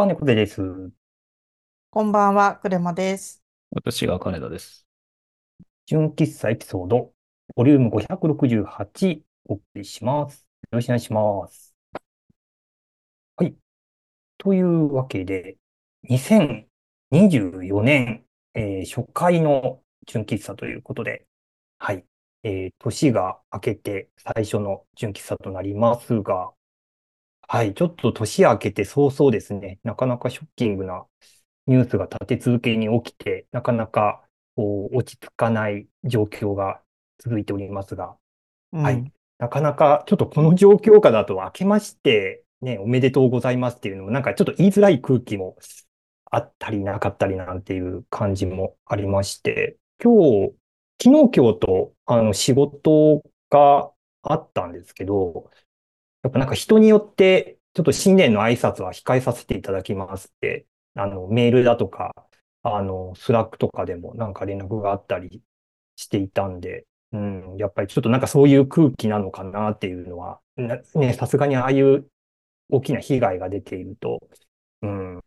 ばんね、これです。こんばんは、クレマです。私が金田です。純喫茶エピソード、ボリューム568、お送りします。よろしくお願いします。はい。というわけで、2024年、えー、初回の純喫茶ということで、はい。えー、年が明けて最初の純喫茶となりますが、はい、ちょっと年明けて早々ですね、なかなかショッキングなニュースが立て続けに起きて、なかなかこう落ち着かない状況が続いておりますが、うん、はい、なかなかちょっとこの状況下だと明けまして、ね、おめでとうございますっていうのも、なんかちょっと言いづらい空気もあったりなかったりなんていう感じもありまして、今日、昨日今日とあの仕事があったんですけど、やっぱなんか人によって、ちょっと新年の挨拶は控えさせていただきますって、あの、メールだとか、あの、スラックとかでもなんか連絡があったりしていたんで、うん、やっぱりちょっとなんかそういう空気なのかなっていうのは、ね、さすがにああいう大きな被害が出ていると、うん、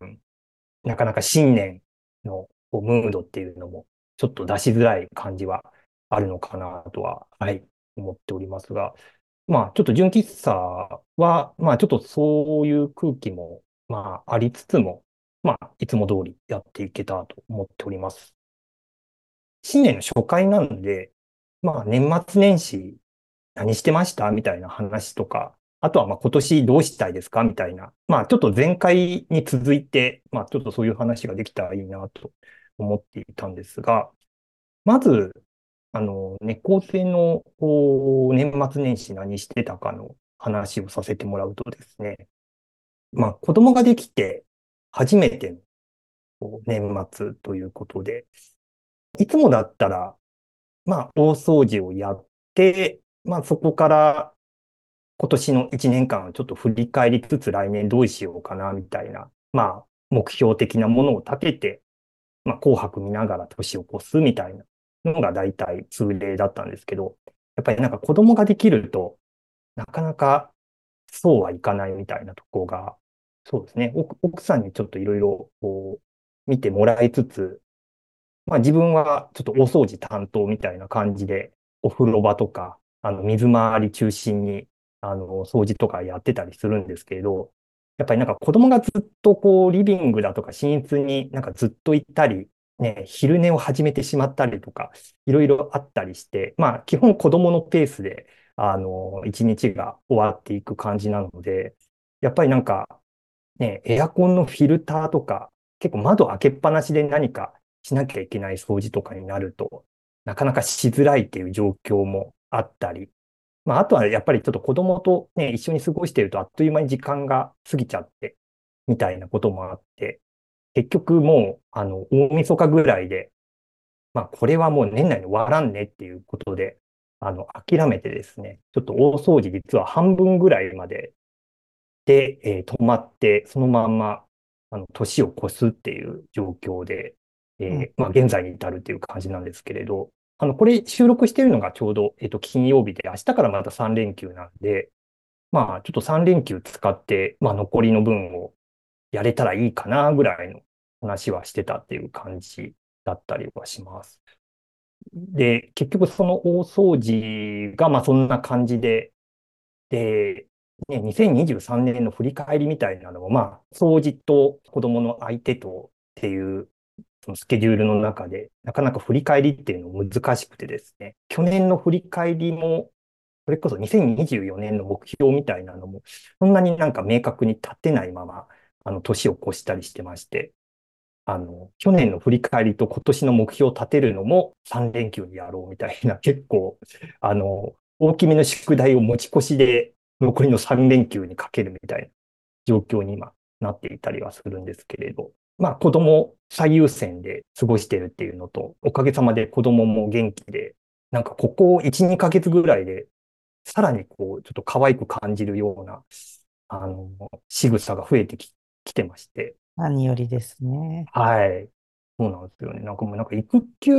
なかなか新年のムードっていうのもちょっと出しづらい感じはあるのかなとは、はい、思っておりますが、まあ、ちょっと純喫茶は、まあ、ちょっとそういう空気も、まあ、ありつつも、まあ、いつも通りやっていけたと思っております。新年の初回なんで、まあ、年末年始何してましたみたいな話とか、あとは、まあ、今年どうしたいですかみたいな。まあ、ちょっと前回に続いて、まあ、ちょっとそういう話ができたらいいなと思っていたんですが、まず、あの、猫背の年末年始何してたかの話をさせてもらうとですね、まあ子供ができて初めての年末ということで、いつもだったら、まあ大掃除をやって、まあそこから今年の1年間をちょっと振り返りつつ来年どうしようかなみたいな、まあ目標的なものを立てて、まあ紅白見ながら年を越すみたいな。のが大体通例だったんですけど、やっぱりなんか子供ができると、なかなかそうはいかないみたいなとこが、そうですね、奥さんにちょっといろいろこう見てもらいつつ、まあ自分はちょっとお掃除担当みたいな感じで、お風呂場とか、あの水回り中心に、あの、掃除とかやってたりするんですけど、やっぱりなんか子供がずっとこうリビングだとか寝室になんかずっと行ったりね、昼寝を始めてしまったりとか、いろいろあったりして、まあ、基本子供のペースで、あの、一日が終わっていく感じなので、やっぱりなんか、ね、エアコンのフィルターとか、結構窓開けっぱなしで何かしなきゃいけない掃除とかになると、なかなかしづらいっていう状況もあったり、まあ、あとはやっぱりちょっと子供とね、一緒に過ごしているとあっという間に時間が過ぎちゃって、みたいなこともあって、結局もう、あの、大晦日ぐらいで、まあ、これはもう年内に終わらんねっていうことで、あの、諦めてですね、ちょっと大掃除実は半分ぐらいまでで、えー、止まって、そのまんま、あの、年を越すっていう状況で、えー、まあ、現在に至るっていう感じなんですけれど、あの、これ収録しているのがちょうど、えっ、と、金曜日で、明日からまた3連休なんで、まあ、ちょっと3連休使って、まあ、残りの分をやれたらいいかなぐらいの話はしてたっていう感じだったりはします。で、結局その大掃除がまあそんな感じで、で、ね、2023年の振り返りみたいなのも、まあ、掃除と子供の相手とっていうそのスケジュールの中で、なかなか振り返りっていうの難しくてですね、去年の振り返りも、それこそ2024年の目標みたいなのも、そんなになんか明確に立てないまま、あの、年を越したりしてまして、あの、去年の振り返りと今年の目標を立てるのも3連休にやろうみたいな、結構、あの、大きめの宿題を持ち越しで残りの3連休にかけるみたいな状況に今なっていたりはするんですけれど、まあ子供最優先で過ごしてるっていうのと、おかげさまで子供も元気で、なんかここ1、2ヶ月ぐらいで、さらにこう、ちょっと可愛く感じるような、あの、仕草が増えてき来てまして。何よりですね。はい。そうなんですよね。なんかもうなんか育休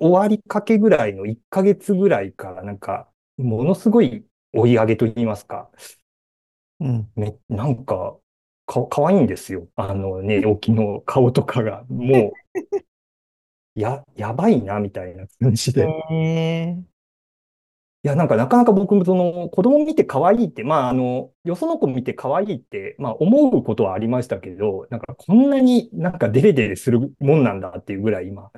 終わりかけぐらいの1ヶ月ぐらいからなんか、ものすごい追い上げと言いますか。うん。め、なんか、か、かわいいんですよ。あの寝起きの顔とかが。もう、や、やばいな、みたいな感じで。ええいや、なんかなかなか僕もその子供見て可愛いって、まああの、よその子見て可愛いって、まあ思うことはありましたけど、なんかこんなになんかデレデレするもんなんだっていうぐらい今、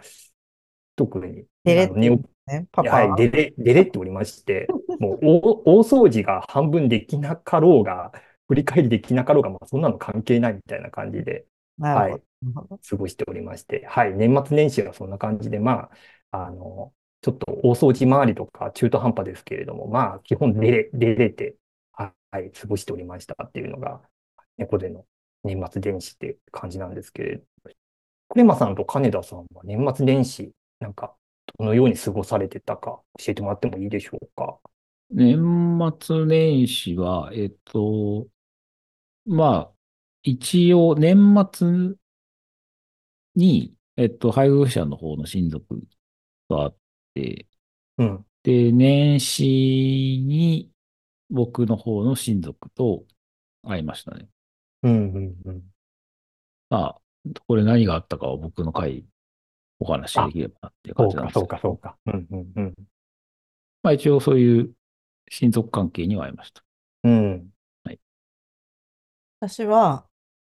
特に、デレあの、寝起き、ね、パはい、パ。デレ、デレっておりまして、もう大、大掃除が半分できなかろうが、振り返りできなかろうが、まあそんなの関係ないみたいな感じで。はい、過ごしておりまして、はい、年末年始はそんな感じで、まあ、あの、ちょっと大掃除周りとか中途半端ですけれども、まあ、基本出れ、出れて、はい、過ごしておりましたっていうのが、猫での年末年始って感じなんですけれど、クレマさんと金田さんは年末年始、なんか、どのように過ごされてたか教えてもらってもいいでしょうか？年末年始は、えっと、まあ、一応年末に、えっと、配偶者の方の親族と会って、うん。で、年始に僕の方の親族と会いましたね。うん、うん、うん。まあ、これ何があったかは僕の回お話しできればなっていうそうか、感じなんですけど。そうか、そうか。うん、うん、うん。まあ一応そういう親族関係には会いました。うん。私は、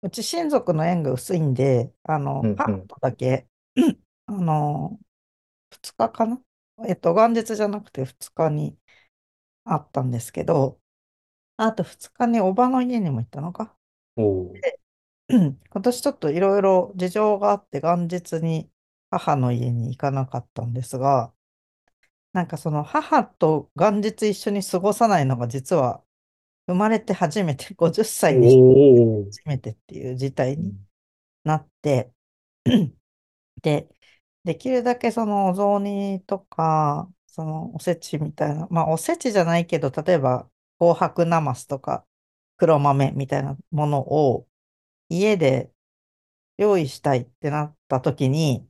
うち親族の縁が薄いんで、あの、うんうん母とだけ、あの、2日かな？えっと、元日じゃなくて2日にあったんですけど、あと2日におばの家にも行ったのか？おー 今年ちょっといろいろ事情があって元日に母の家に行かなかったんですが、なんかその母と元日一緒に過ごさないのが実は生まれて初めて、50歳にして初めてっていう事態にうんなって、で、できるだけそのお雑煮とか、そのおせちみたいな、まあおせちじゃないけど、例えば紅白なますとか黒豆みたいなものを家で用意したいってなった時に、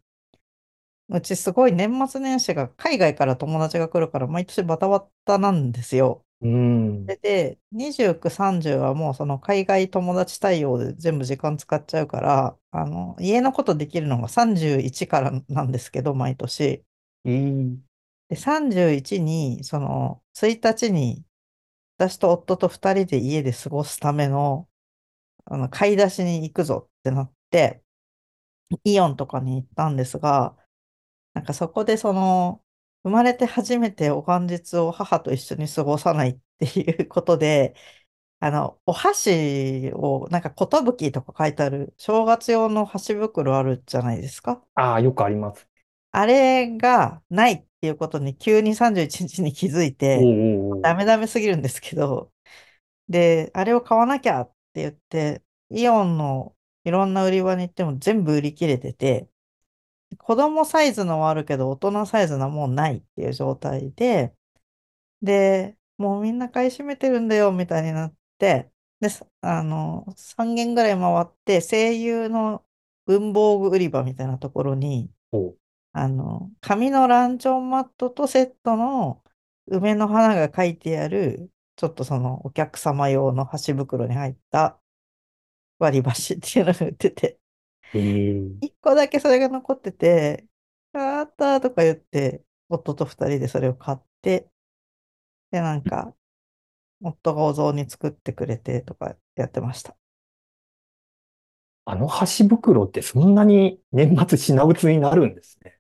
うちすごい年末年始が海外から友達が来るから毎年バタバタなんですよ。うん。で、で29、30はもうその海外友達対応で全部時間使っちゃうから、あの、家のことできるのが31からなんですけど、毎年。で、31に、その、1日に、私と夫と2人で家で過ごすための、あの、買い出しに行くぞってなって、イオンとかに行ったんですが、なんかそこでその、生まれて初めてお元日を母と一緒に過ごさないっていうことで、あの、お箸を、なんか、寿とか書いてある、正月用の箸袋あるじゃないですか？ああ、よくあります。あれがないっていうことに急に31日に気づいて、ダメダメすぎるんですけど、で、あれを買わなきゃって言って、イオンのいろんな売り場に行っても全部売り切れてて、子供サイズのはあるけど、大人サイズのはもうないっていう状態で、で、もうみんな買い占めてるんだよ、みたいになって、で、さあの、3軒ぐらい回って、声優の文房具売り場みたいなところに、あの、紙のランチョンマットとセットの梅の花が書いてある、ちょっとそのお客様用の箸袋に入った割り箸っていうのが売ってて、えー一個だけそれが残ってて、あったとか言って、夫と二人でそれを買って、で、なんか、夫がお雑煮作ってくれてとかやってました。あの箸袋ってそんなに年末品薄になるんですね。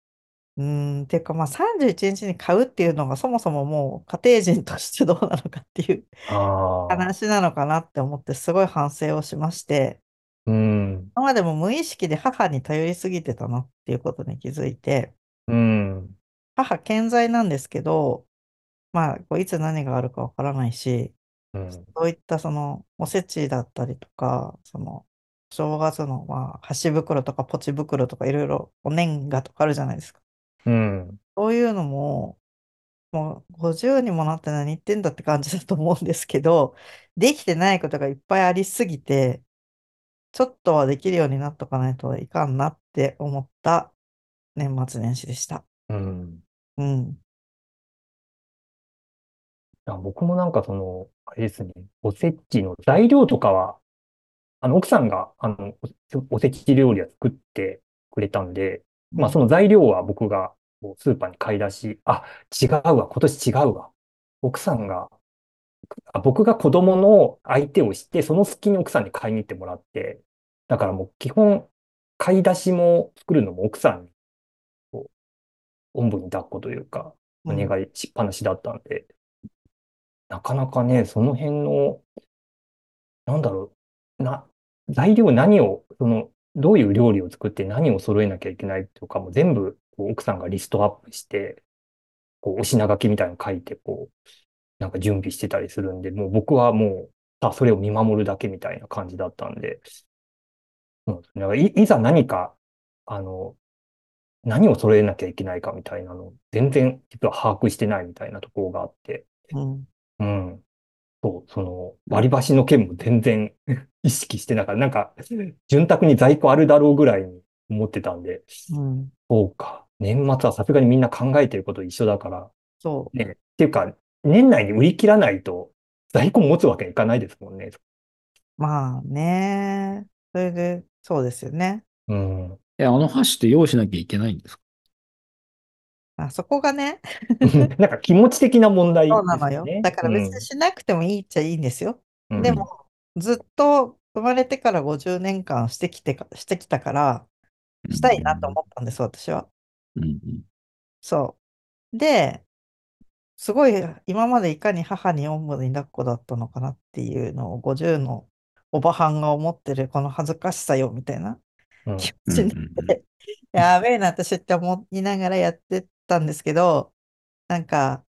うーん、ていうかまあ31日に買うっていうのがそもそももう家庭人としてどうなのかっていう。話なのかなって思ってすごい反省をしまして、うん。今までも無意識で母に頼りすぎてたなっていうことに気づいて、うん。母健在なんですけど、まあ、こういつ何があるかわからないし、うん。そういったそのおせちだったりとか、その正月のまあ箸袋とかポチ袋とかいろいろお年賀とかあるじゃないですか。うん。そういうのも、もう50にもなって何言ってんだって感じだと思うんですけど、できてないことがいっぱいありすぎて、ちょっとはできるようになっとかないといかんなって思った年末年始でした。うん。うん。いや僕もなんかその、あれですね、おせちの材料とかは、あの、奥さんが、あの、おおせち料理は作ってくれたんで、まあ、うんその材料は僕がスーパーに買い出し、あ、違うわ、今年違うわ。奥さんが、あ僕が子供の相手をして、その隙に奥さんに買いに行ってもらって、だからもう基本、買い出しも作るのも奥さんに、こう、おんぶに抱っこというか、お願いしっぱなしだったんで、なかなかね、その辺の、なんだろう、な、材料何を、その、どういう料理を作って何を揃えなきゃいけないとかも全部、奥さんがリストアップして、こう、お品書きみたいなの書いて、こう、なんか準備してたりするんで、もう僕はもう、あ、それを見守るだけみたいな感じだったんで、そうですね。だからい、いざ何か、あの、何を揃えなきゃいけないかみたいなの、全然実は把握してないみたいなところがあって、うん。うん。そう、その、割り箸の件も全然 意識してなかった。なんか、潤沢に在庫あるだろうぐらいに思ってたんで、うん。そうか。年末はさすがにみんな考えてること一緒だから、そね。っていうか、年内に売り切らないと在庫持つわけにいかないですもんね。う。まあね。それで、そうですよね。うん。え、あの箸って用意しなきゃいけないんですか？あそこがね、なんか気持ち的な問題そうなのよ。だから別うんにしなくてもいいっちゃいいんですよ。うんでも、ずっと生まれてから50年間してきてか、してきたから、したいなと思ったんです、私は。うんうん。そう。で、すごい、今までいかに母におんぶに抱っこだったのかなっていうのを50のおばはんが思ってるこの恥ずかしさよみたいな。うん。気持ちになって、やべえな、私って思いながらやってたんですけど、なんか、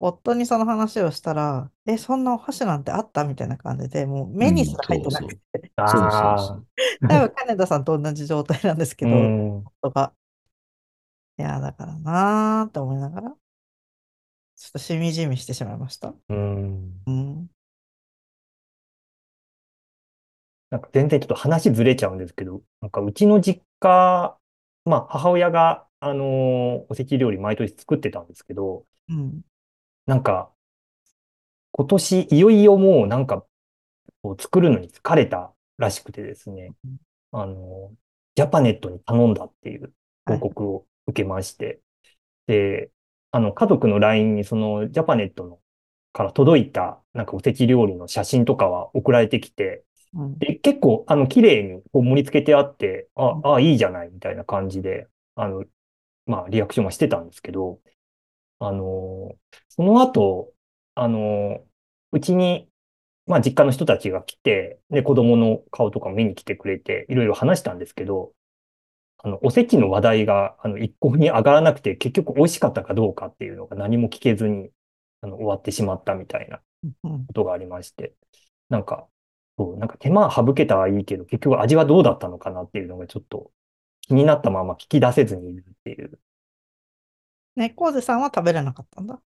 夫にその話をしたら、え、そんなお箸なんてあったみたいな感じで、もう目にすら入ってなくて、そうそうあそう。多分金田さんと同じ状態なんですけあ、ど、うん。夫が。いや、だからなーって思いながら、ちょっとしみじみしてしまいました。うん。うん。なんか全然ちょっと話ずれちゃうんですけど、なんかうちの実家、まあ母親が、あのーおせち料理毎年作ってたんですけど、うん。なんか、今年いよいよもうなんか、こう作るのに疲れたらしくてですね、あのージャパネットに頼んだっていう報告を受けまして、で、あの、家族の LINE にそのジャパネットのから届いたなんかおせち料理の写真とかは送られてきて、うん。で、結構、あの、綺麗にこう盛り付けてあって、あ、あ、いいじゃない、みたいな感じで、あの、まあ、リアクションはしてたんですけど、あの、その後、あの、うちに、まあ、実家の人たちが来て、で、子供の顔とか見に来てくれて、いろいろ話したんですけど、あの、おせちの話題が、あの、一向に上がらなくて、結局美味しかったかどうかっていうのが何も聞けずに、あの、終わってしまったみたいなうん。ことがありまして、なんか、そう、なんか手間省けたはいいけど、結局味はどうだったのかなっていうのがちょっと気になったまま聞き出せずにいるっていう。猫背さんは食べれなかったんだ。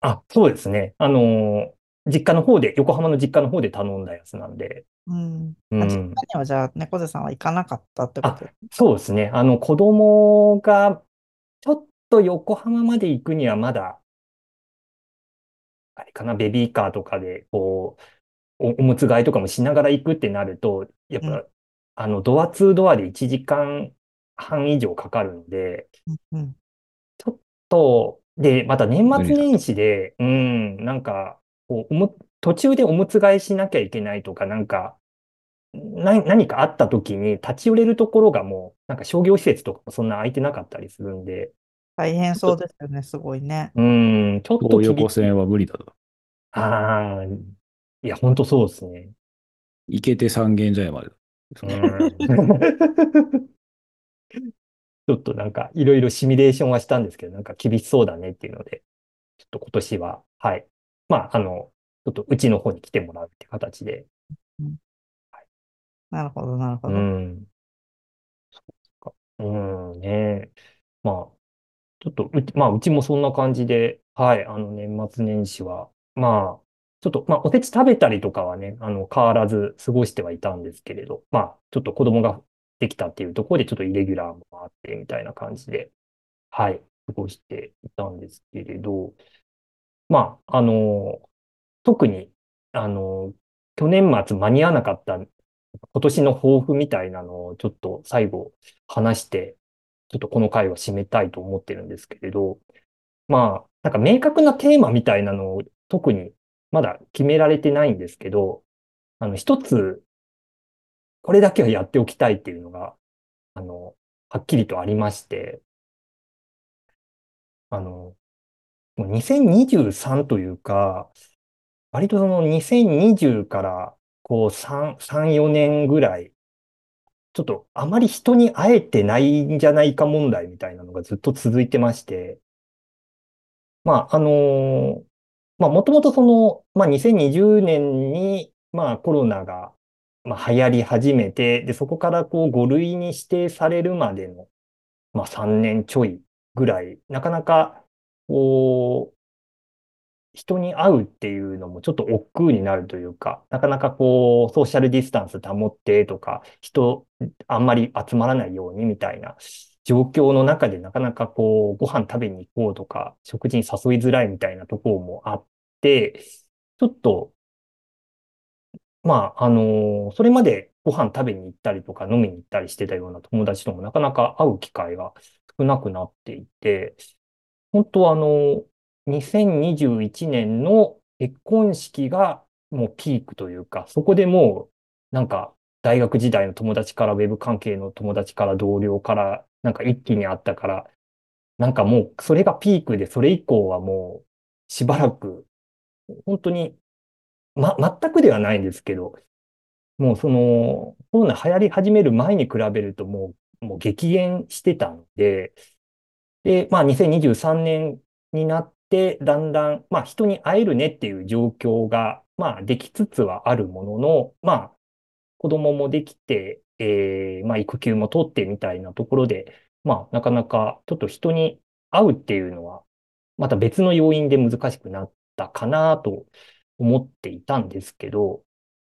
あ、そうですね。あのー実家の方で、横浜の実家の方で頼んだやつなんで、うん。う実家にはじゃあ猫背さんは行かなかったってこと？そうですね。あの、子供が、ちょっと横浜まで行くにはまだ、あれかな、ベビーカーとかで、こう、お、おむつ替えとかもしながら行くってなると、やっうんぱ、あの、ドアツードアで1時間半以上かかるので、うん。と、で、また年末年始で、うん、なんか、こう、おむ、途中でおむつ替えしなきゃいけないとか、なんか、な、何かあった時に立ち寄れるところがもう、なんか商業施設とかもそんな空いてなかったりするんで、大変そうですよね、すごいね。うん、ちょっと。横線は無理だと。ああ、いや、本当そうですね。行けて三軒茶屋まで。うん ちょっとなんか、いろいろシミュレーションはしたんですけど、なんか厳しそうだねっていうので、ちょっと今年は、はい。まあ、あの、ちょっとうちの方に来てもらうって形で、なるほど、なるほうど。ん。そうか。うんね。まあ、ちょっとうち、まあ、うちもそんな感じで、はい、あの、年末年始は、まあ、ちょっと、まあ、おせち食べたりとかはね、あの、変わらず過ごしてはいたんですけれど、まあ、ちょっと子供ができたっていうところで、ちょっとイレギュラーもあって、みたいな感じで、はい、過ごしていたんですけれど、まあ、あの、特に、あの、去年末間に合わなかった今年の抱負みたいなのをちょっと最後話して、ちょっとこの回は締めたいと思ってるんですけれど、まあ、なんか明確なテーマみたいなのを特にまだ決められてないんですけど、あの、一つ、これだけはやっておきたいっていうのが、あの、はっきりとありまして、あの、もう2023というか、割とその2020からこう3、3、4年ぐらい、ちょっとあまり人に会えてないんじゃないか問題みたいなのがずっと続いてまして、まあ、あのまあ、もともとその、まあ、2020年に、まあ、コロナが、まあ、流行り始めて、で、そこからこう5類に指定されるまでの、まあ、3年ちょいぐらい、なかなか、こう、人に会うっていうのもちょっと億劫になるというか、なかなかこう、ソーシャルディスタンス保ってとか、人あんまり集まらないようにみたいな状況の中でなかなかこう、ご飯食べに行こうとか、食事に誘いづらいみたいなところもあって、ちょっと、まあ、あのそれまでご飯食べに行ったりとか飲みに行ったりしてたような友達ともなかなか会う機会が少なくなっていて、本当はあの、2021年の結婚式がもうピークというか、そこでもうなんか大学時代の友達からウェブ関係の友達から同僚からなんか一気にあったから、なんかもうそれがピークでそれ以降はもうしばらく本当にま、全くではないんですけど、もうそのコロナ流行り始める前に比べるともう、もう激減してたので、で、まあ2023年になって、だんだん、まあ人に会えるねっていう状況が、まあできつつはあるものの、まあ子供もできて、えー、まあ育休も取ってみたいなところで、まあなかなかちょっと人に会うっていうのは、また別の要因で難しくなったかなと思っていたんですけど、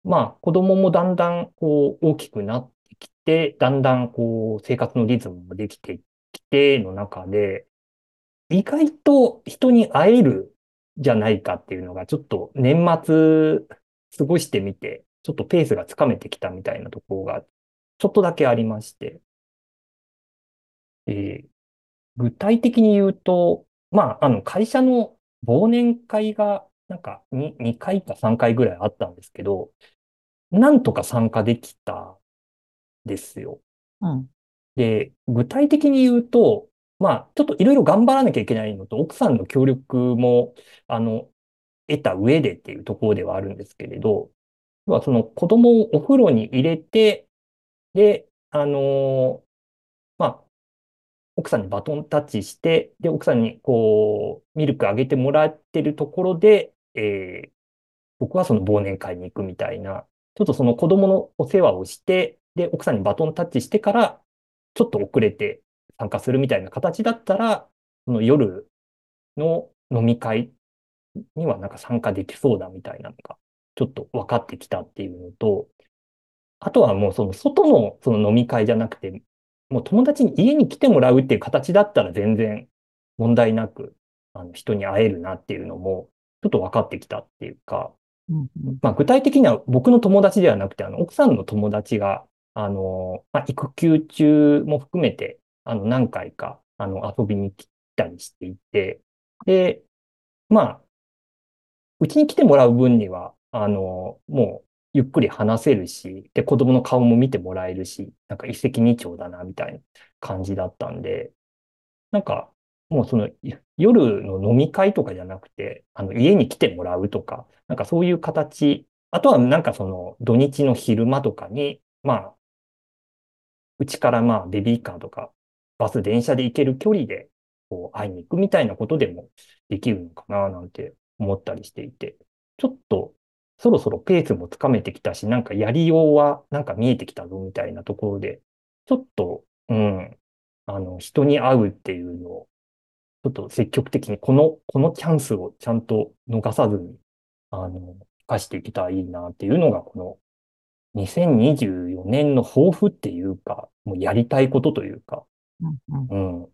まあ子供もだんだんこう大きくなってきて、だんだんこう生活のリズムもできてきての中で、意外と人に会えるじゃないかっていうのがちょっと年末過ごしてみて、ちょっとペースがつかめてきたみたいなところがちょっとだけありまして、えー具体的に言うと、まあ、あの会社の忘年会がなんか 2, 2回か3回ぐらいあったんですけど、なんとか参加できたですよ。うん。で、具体的に言うと、まあ、ちょっといろいろ頑張らなきゃいけないのと、奥さんの協力も、あの、得た上でっていうところではあるんですけれど、要はその子供をお風呂に入れて、で、あのまあ、奥さんにバトンタッチして、で、奥さんにこう、ミルクあげてもらってるところで、えー僕はその忘年会に行くみたいな、ちょっとその子供のお世話をして、で、奥さんにバトンタッチしてから、ちょっと遅れて参加するみたいな形だったら、その夜の飲み会にはなんか参加できそうだみたいなのが、ちょっと分かってきたっていうのと、あとはもうその外のその飲み会じゃなくて、もう友達に家に来てもらうっていう形だったら全然問題なく、あの人に会えるなっていうのも、ちょっと分かってきたっていうか、うんうん。まあ、具体的には僕の友達ではなくて、あの、奥さんの友達が、あの、まあ、育休中も含めて、あの、何回か、あの、遊びに来たりしていて、で、まあ、うちに来てもらう分には、あの、もう、ゆっくり話せるし、で、子供の顔も見てもらえるし、なんか一石二鳥だな、みたいな感じだったんで、なんか、もうその、夜の飲み会とかじゃなくて、あの、家に来てもらうとか、なんかそういう形、あとはなんかその土日の昼間とかに、まあ、うちからまあベビーカーとかバス、電車で行ける距離でこう会いに行くみたいなことでもできるのかななんて思ったりしていて、ちょっとそろそろペースもつかめてきたし、なんかやりようはなんか見えてきたぞみたいなところで、ちょっと、うん、あの、人に会うっていうのを、ちょっと積極的にこの、このチャンスをちゃんと逃さずに、あの、生かしていけたらいいなっていうのが、この2024年の抱負っていうか、もうやりたいことというか、うんうんうん。っ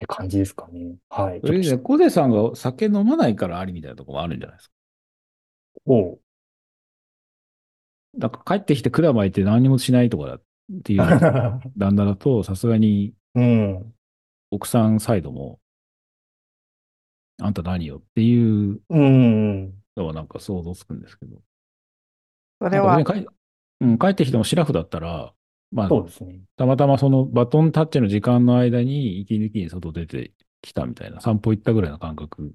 て感じですかね。はい。それで、ちょっとコデさんが酒飲まないからありみたいなところもあるんじゃないですか？おうだから帰ってきて管巻いて何にもしないとかだっていう旦那だと、さすがに うん。奥さんサイドも、あんた何よっていううん。のはなんか想像つくんですけど。それはうん、帰ってきてもシラフだったら、まあ、そうですね。たまたまそのバトンタッチの時間の間に息抜きに外出てきたみたいな、散歩行ったぐらいの感覚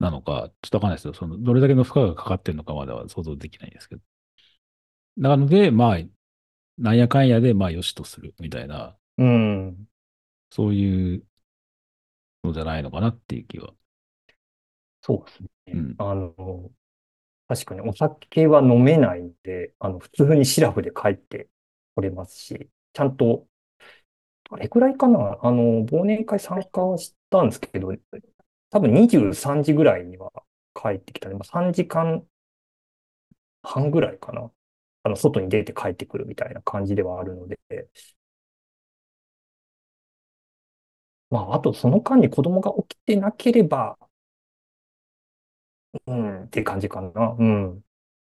なのか、ちょっとわかんないですけど、その、どれだけの負荷がかかってるのかまでは想像できないんですけど。なので、まあ、なんやかんやで、まあ、よしとするみたいな、うん。そういうのじゃないのかなっていう気は。そうですね。うん。あの、確かにお酒は飲めないんで、あの、普通にシラフで帰ってこれますし、ちゃんと、どれくらいかな？あの、忘年会参加はしたんですけど、多分23時ぐらいには帰ってきたね。まあ、3時間半ぐらいかな。あの、外に出て帰ってくるみたいな感じではあるので、まあ、あとその間に子供が起きてなければ、うん、っていう感じかな。うん。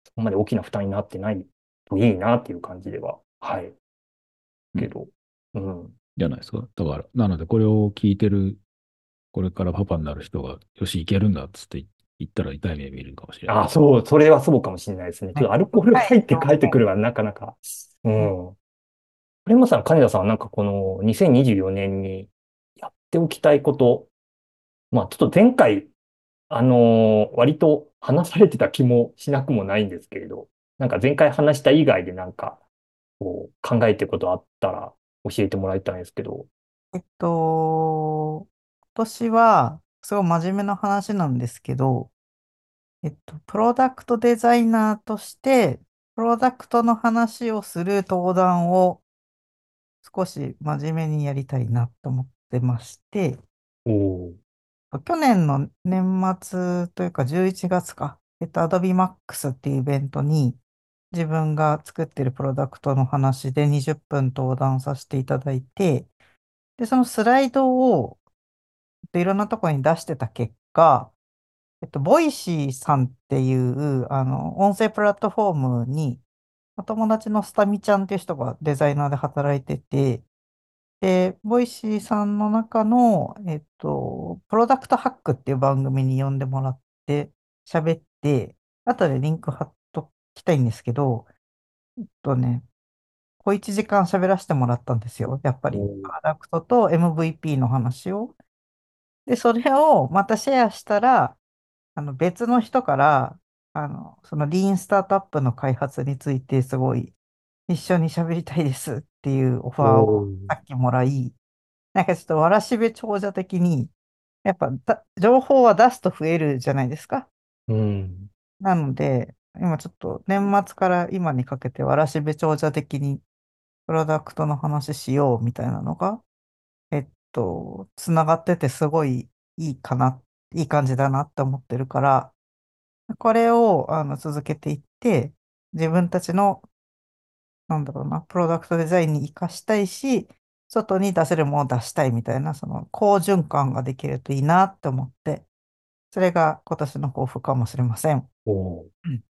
そこまで大きな負担になってないといいなっていう感じでは、はい。けど、うん。じゃないですか。だから、なので、これを聞いてる、これからパパになる人が、よし、いけるんだっつって言ったら痛い目見るかもしれない。あ、そう、それはそうかもしれないですね。ちょっとアルコール入って帰ってくるはなかなか。うん。プレマさん、金田さんはなんかこの2024年にやっておきたいこと、まあちょっと前回、あのー割と話されてた気もしなくもないんですけれど、なんか前回話した以外でなんか、こう考えてることあったら教えてもらいたいんですけど。えっと、今年は、すごい真面目な話なんですけど、えっと、プロダクトデザイナーとして、プロダクトの話をする登壇を少し真面目にやりたいなと思ってまして、おー去年の年末というか11月か、えっと、Adobe Max っていうイベントに自分が作ってるプロダクトの話で20分登壇させていただいて、で、そのスライドをいろんなところに出してた結果、えっと、 Voicyさんっていう、あの、音声プラットフォームに、お友達のスタミちゃんっていう人がデザイナーで働いてて、で、 Voicyさんの中の、えっと、プロダクトハックっていう番組に呼んでもらって喋って、後でリンク貼っときたいんですけど、えっとね、小1時間喋らせてもらったんですよ。やっぱり、プロダクトと MVP の話を。で、それをまたシェアしたら、あの別の人から、あの、そのリーンスタートアップの開発についてすごい一緒に喋りたいですっていうオファーをさっきもらい、なんかちょっとわらしべ長者的に、やっぱだ情報は出すと増えるじゃないですか。うん。なので、今ちょっと年末から今にかけてわらしべ長者的にプロダクトの話しようみたいなのが、えっと、つながっててすごいいいかな、いい感じだなって思ってるから、これをあの続けていって、自分たちの、なんだろうな、プロダクトデザインに活かしたいし、外に出せるものを出したいみたいな、その好循環ができるといいなって思って、それが今年の抱負かもしれません。おーうん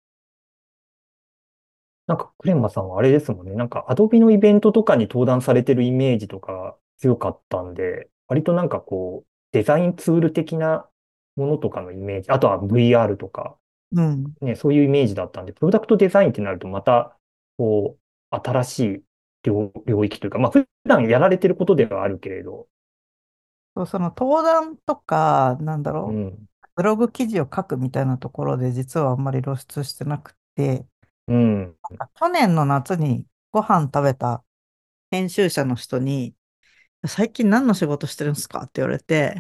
なんか、クレンマさんはあれですもんね。なんか、アドビのイベントとかに登壇されてるイメージとか強かったんで、割となんかこう、デザインツール的なものとかのイメージ、あとは VR とか、うん。ね、そういうイメージだったんで、プロダクトデザインってなるとまた、こう、新しい領、領域というか、まあ、普段やられてることではあるけれど、そうその登壇とか、なんだろう、うん、ブログ記事を書くみたいなところで実はあんまり露出してなくて、うん、去年の夏にご飯食べた編集者の人に、最近何の仕事してるんですかって言われて、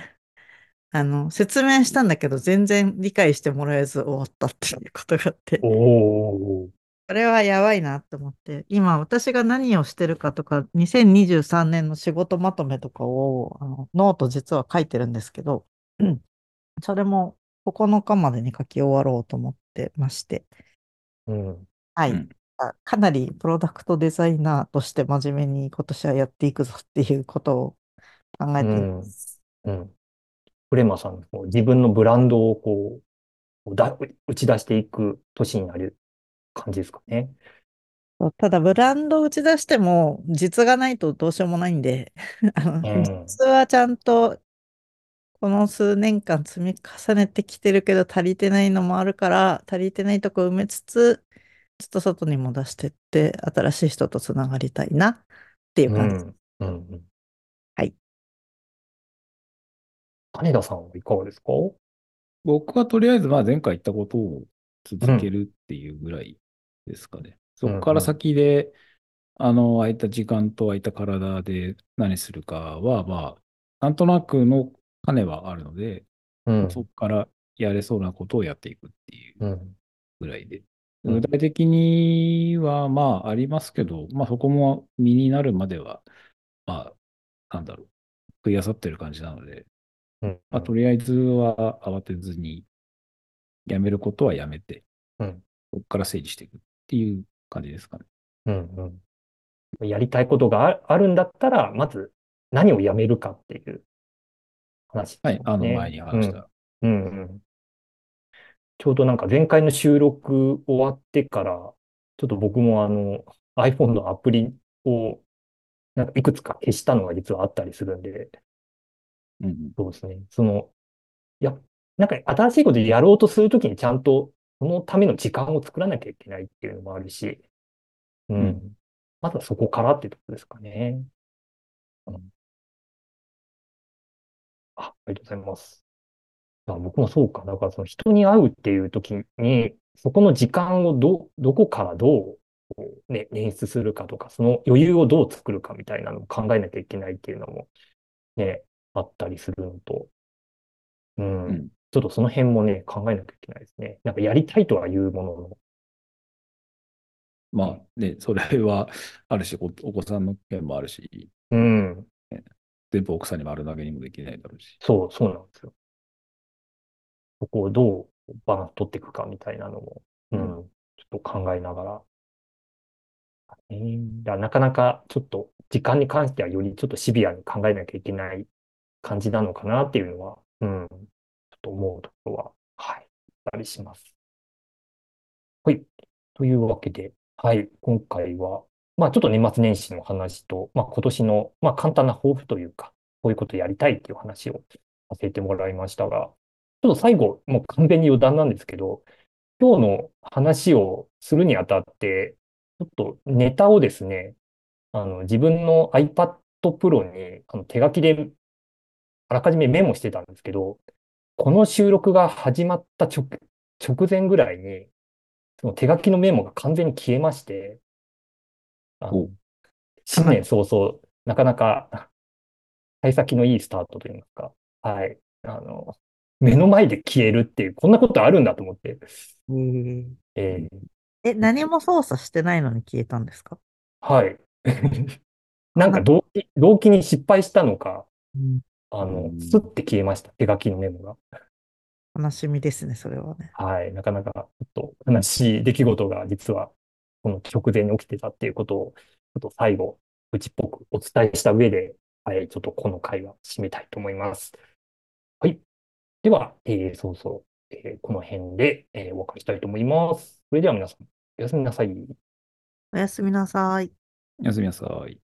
あの、説明したんだけど全然理解してもらえず終わったっていうことがあって、これはやばいなと思って、今私が何をしてるかとか、2023年の仕事まとめとかを、あのノート実は書いてるんですけど、うん。それも9日までに書き終わろうと思ってまして、うん、はい。うん。まあかなりプロダクトデザイナーとして真面目に今年はやっていくぞっていうことを考えています。うん。クレマさん自分のブランドをこう、だ、打ち出していく年になる感じですかね。ただ、ブランドを打ち出しても、実がないとどうしようもないんで、あのうん実はちゃんと、この数年間積み重ねてきてるけど、足りてないのもあるから、足りてないとこ埋めつつ、ちょっと外にも出してって、新しい人とつながりたいなっていうう感じ。ん。うんうん。はい。金田さんはいかがですか？僕はとりあえず、まあ前回言ったことを続けるっていうぐらいですかね。そこから先で、あの、空いた時間と空いた体で何するかは、まあ、なんとなくの種はあるので、うん。そこからやれそうなことをやっていくっていううん。ぐらいで。うん具体的には、まあ、ありますけど、まあ、そこも身になるまでは、まあ、なんだろう、食い漁ってる感じなので、うん。まあ、とりあえずは慌てずに、やめることはやめて、うん。そこから整理していくっていう感じですかね。うん。うん。やりたいことがああるんだったら、まず何をやめるかっていう話はい、あの、前に話した。うんうん。ちょうどなんか前回の収録終わってから、ちょっと僕もあの iPhone のアプリをなんかいくつか消したのが実はあったりするんで、うんうんそうですね。その、いや、なんか新しいことやろうとするときにちゃんとそのための時間を作らなきゃいけないっていうのもあるし、うん。うんまずはそこからってところですかね。うん。あ、ありがとうございます。あ僕もそうか。だからその人に会うっていう時に、そこの時間をど、どこからどうね、捻出するかとか、その余裕をどう作るかみたいなのを考えなきゃいけないっていうのも、ね、あったりするのと、うん、うんちょっとその辺もね、考えなきゃいけないですね。なんかやりたいとは言うものの、まあ、ね、それは あるし、おお子さんの件もあるし、うん、全部奥さんに丸投げにもできないだろうし。そう、そうなんですよ。そこをどうバランス取っていくかみたいなのも、うん、ちょっと考えながら。えーだなかなかちょっと時間に関してはよりちょっとシビアに考えなきゃいけない感じなのかなっていうのは、うん、と思うところは、はい、あったりします。はい。というわけで、はい、今回は、まあちょっと年末年始の話と、まあ今年の、まあ簡単な抱負というか、こういうことやりたいっていう話をさせてもらいましたが、ちょっと最後、もう完全に余談なんですけど、今日の話をするにあたって、ちょっとネタをですね、あの、自分の iPad Pro にあの手書きであらかじめメモしてたんですけど、この収録が始まった直、直前ぐらいに、その手書きのメモが完全に消えまして、あのお新年早々、なかなか、幸先のいいスタートといいますか、はい。あの、目の前で消えるっていう、こんなことあるんだと思って、えー。え、何も操作してないのに消えたんですか？はい。なんか動機、動機に失敗したのか、あうの、んスッて消えました。手書きのメモが。悲しみですね、それはね。はい。なかなか、ちょっと悲しい出来事が実は、この直前に起きてたっていうことを、ちょっと最後、うちっぽくお伝えした上で、はい、ちょっとこの回は締めたいと思います。はい。では、えー、そうそう、えーこの辺で、えーお別れしたいと思います。それでは皆さん、おやすみなさい。おやすみなさい。おやすみなさい。